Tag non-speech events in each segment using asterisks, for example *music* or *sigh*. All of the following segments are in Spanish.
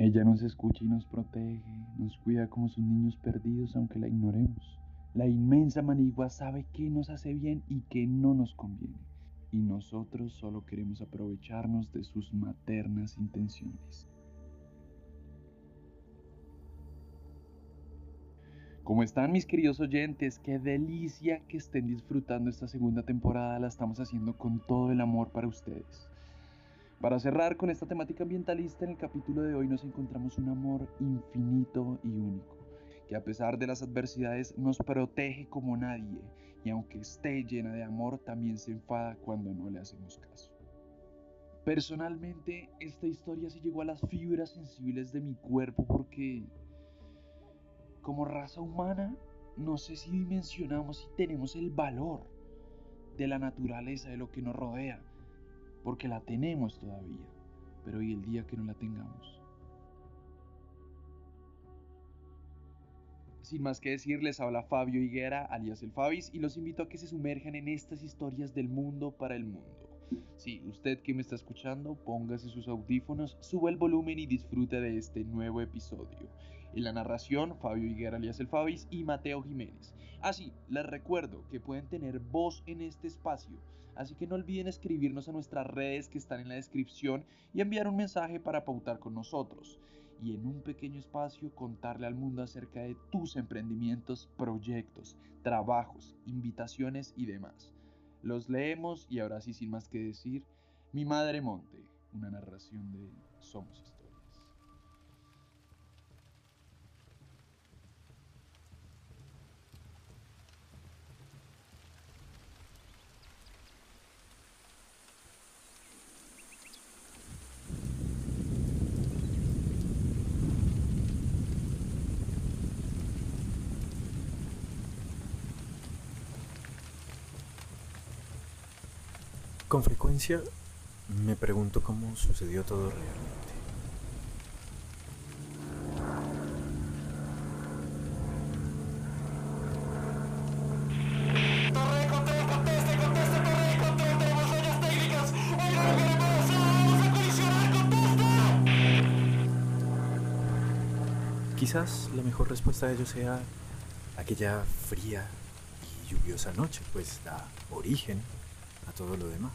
Ella nos escucha y nos protege, nos cuida como sus niños perdidos aunque la ignoremos. La inmensa manigua sabe qué nos hace bien y qué no nos conviene. Y nosotros solo queremos aprovecharnos de sus maternas intenciones. ¿Cómo están mis queridos oyentes? Qué delicia que estén disfrutando esta segunda temporada. La estamos haciendo con todo el amor para ustedes. Para cerrar con esta temática ambientalista, en el capítulo de hoy nos encontramos un amor infinito y único, que a pesar de las adversidades nos protege como nadie y aunque esté llena de amor, también se enfada cuando no le hacemos caso. Personalmente, esta historia se llegó a las fibras sensibles de mi cuerpo porque, como raza humana, no sé si dimensionamos y tenemos el valor de la naturaleza de lo que nos rodea porque la tenemos todavía, pero hoy el día que no la tengamos. Sin más que decir, les habla Fabio Higuera, alias el Fabis, y los invito a que se sumerjan en estas historias del mundo para el mundo. Sí, usted que me está escuchando, póngase sus audífonos, suba el volumen y disfrute de este nuevo episodio. En la narración, Fabio Higuera alias el Fabis y Mateo Jiménez. Así, les recuerdo que pueden tener voz en este espacio, así que no olviden escribirnos a nuestras redes que están en la descripción y enviar un mensaje para pautar con nosotros. Y en un pequeño espacio contarle al mundo acerca de tus emprendimientos, proyectos, trabajos, invitaciones y demás. Los leemos y ahora sí, sin más que decir, Mi Madre Monte, una narración de Somos Con frecuencia me pregunto cómo sucedió todo realmente. Quizás la mejor respuesta a ello sea aquella fría y lluviosa noche, pues da origen a todo lo demás.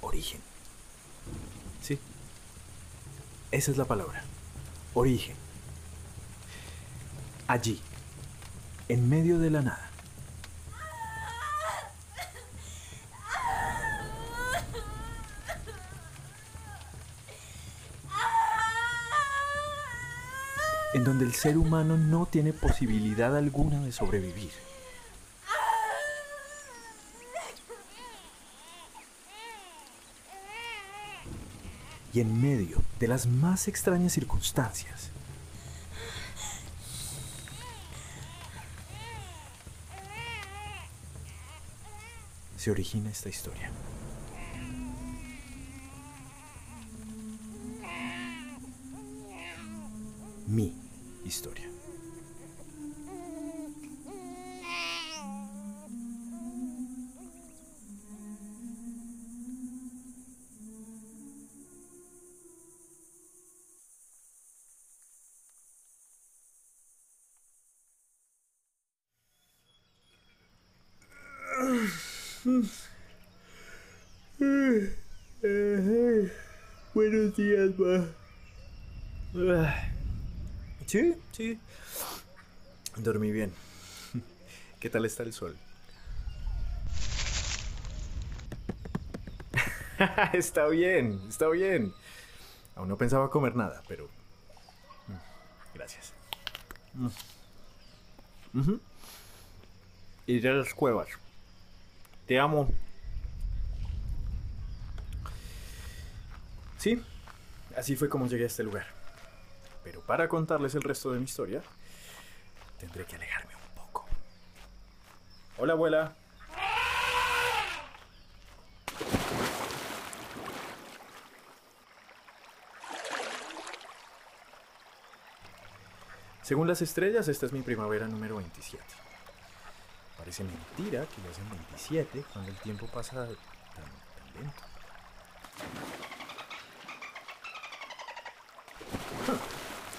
Origen. Sí. Esa es la palabra. Origen. Allí, en medio de la nada. En donde el ser humano no tiene posibilidad alguna de sobrevivir. Y en medio de las más extrañas circunstancias, se origina esta historia. Mi historia. Buenos días, ma. Sí, sí. Dormí bien. *laughs* ¿Qué tal está el sol? *laughs* está bien, está bien. Aún no pensaba comer nada, pero... Mm, gracias. Mm. Iré a las cuevas. Te amo. Sí, así fue como llegué a este lugar. Pero para contarles el resto de mi historia, tendré que alejarme un poco. Hola, abuela. Según las estrellas, esta es mi primavera número 27. Parece mentira que ya sean 27 cuando el tiempo pasa tan, tan lento.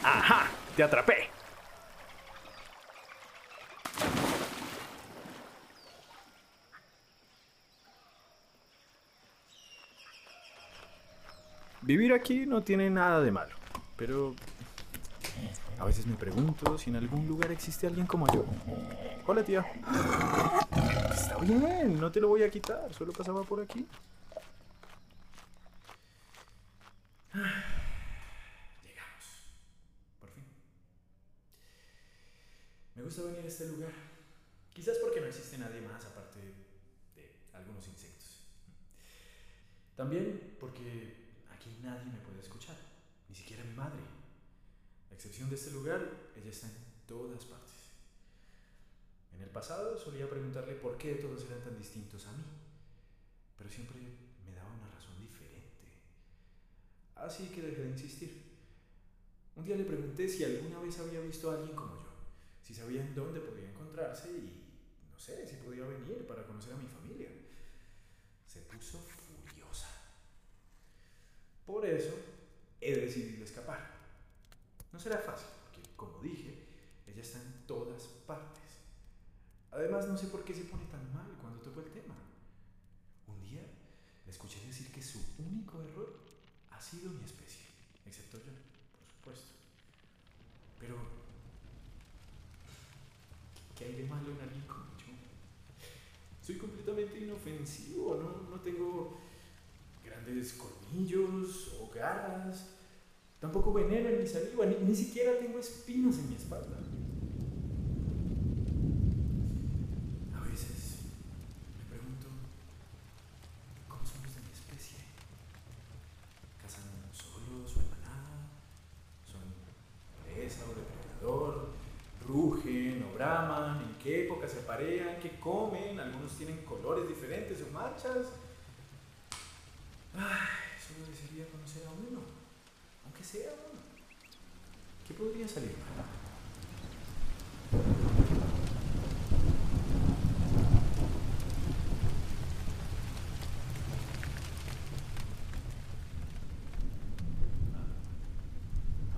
¡Ajá! ¡Te atrapé! Vivir aquí no tiene nada de malo, pero a veces me pregunto si en algún lugar existe alguien como yo. Hola, tía. Está bien, no te lo voy a quitar, solo pasaba por aquí. Llegamos. Por fin. Me gusta venir a este lugar. Quizás porque no existe nadie más aparte de algunos insectos. También porque aquí nadie me puede escuchar, ni siquiera mi madre. A excepción de este lugar, ella está en todas partes. En el pasado solía preguntarle por qué todos eran tan distintos a mí, pero siempre me daba una razón diferente. Así que dejé de insistir. Un día le pregunté si alguna vez había visto a alguien como yo, si sabían dónde podía encontrarse y no sé si podía venir para conocer a mi familia. Se puso furiosa. Por eso he decidido escapar. No será fácil, porque como dije, ella está en todas partes. Además, no sé por qué se pone tan mal cuando toco el tema. Un día le escuché decir que su único error ha sido mi especie, excepto yo, por supuesto. Pero, ¿qué hay de malo en alguien como yo? Soy completamente inofensivo, no, no tengo grandes colmillos o garras, tampoco veneno en mi saliva, ni, ni siquiera tengo espinas en mi espalda. A veces me pregunto, ¿cómo son los de mi especie? ¿Cazan solos o en manada? ¿Son presa o depredador? ¿Rugen o braman? ¿En qué época se aparean? ¿Qué comen? Algunos tienen colores diferentes o manchas. Ay, solo desearía conocer a uno, aunque sea uno. ¿Qué podría salir.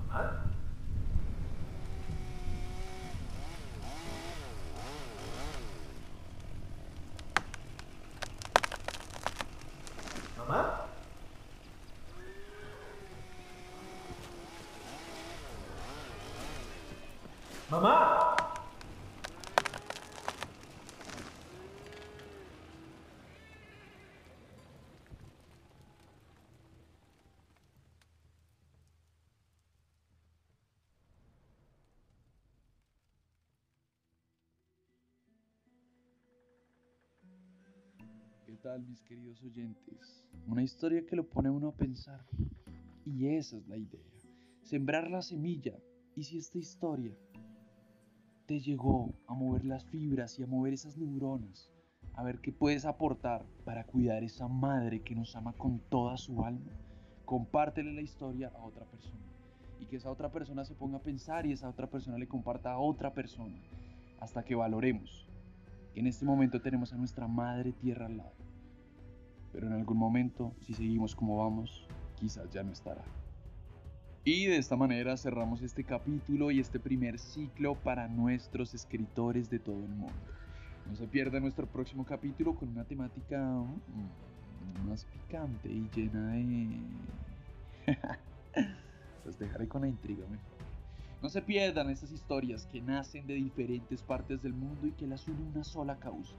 ¿Mamá? ¡Mamá! ¿Qué tal mis queridos oyentes? Una historia que lo pone uno a pensar. Y esa es la idea. Sembrar la semilla. Y si esta historia te llegó a mover las fibras y a mover esas neuronas, a ver qué puedes aportar para cuidar esa madre que nos ama con toda su alma, compártele la historia a otra persona. Y que esa otra persona se ponga a pensar y esa otra persona le comparta a otra persona. Hasta que valoremos que en este momento tenemos a nuestra madre tierra al lado. Pero en algún momento, si seguimos como vamos, quizás ya no estará. Y de esta manera cerramos este capítulo y este primer ciclo para nuestros escritores de todo el mundo. No se pierda nuestro próximo capítulo con una temática mm, más picante y llena de... *laughs* Los dejaré con la intriga mejor. No se pierdan estas historias que nacen de diferentes partes del mundo y que las une una sola causa,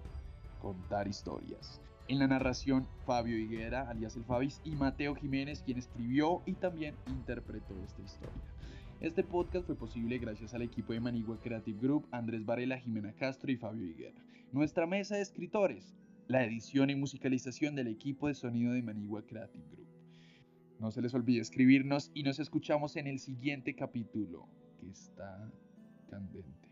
contar historias. En la narración, Fabio Higuera, alias el Fabis, y Mateo Jiménez, quien escribió y también interpretó esta historia. Este podcast fue posible gracias al equipo de Manigua Creative Group, Andrés Varela, Jimena Castro y Fabio Higuera. Nuestra mesa de escritores, la edición y musicalización del equipo de sonido de Manigua Creative Group. No se les olvide escribirnos y nos escuchamos en el siguiente capítulo, que está candente.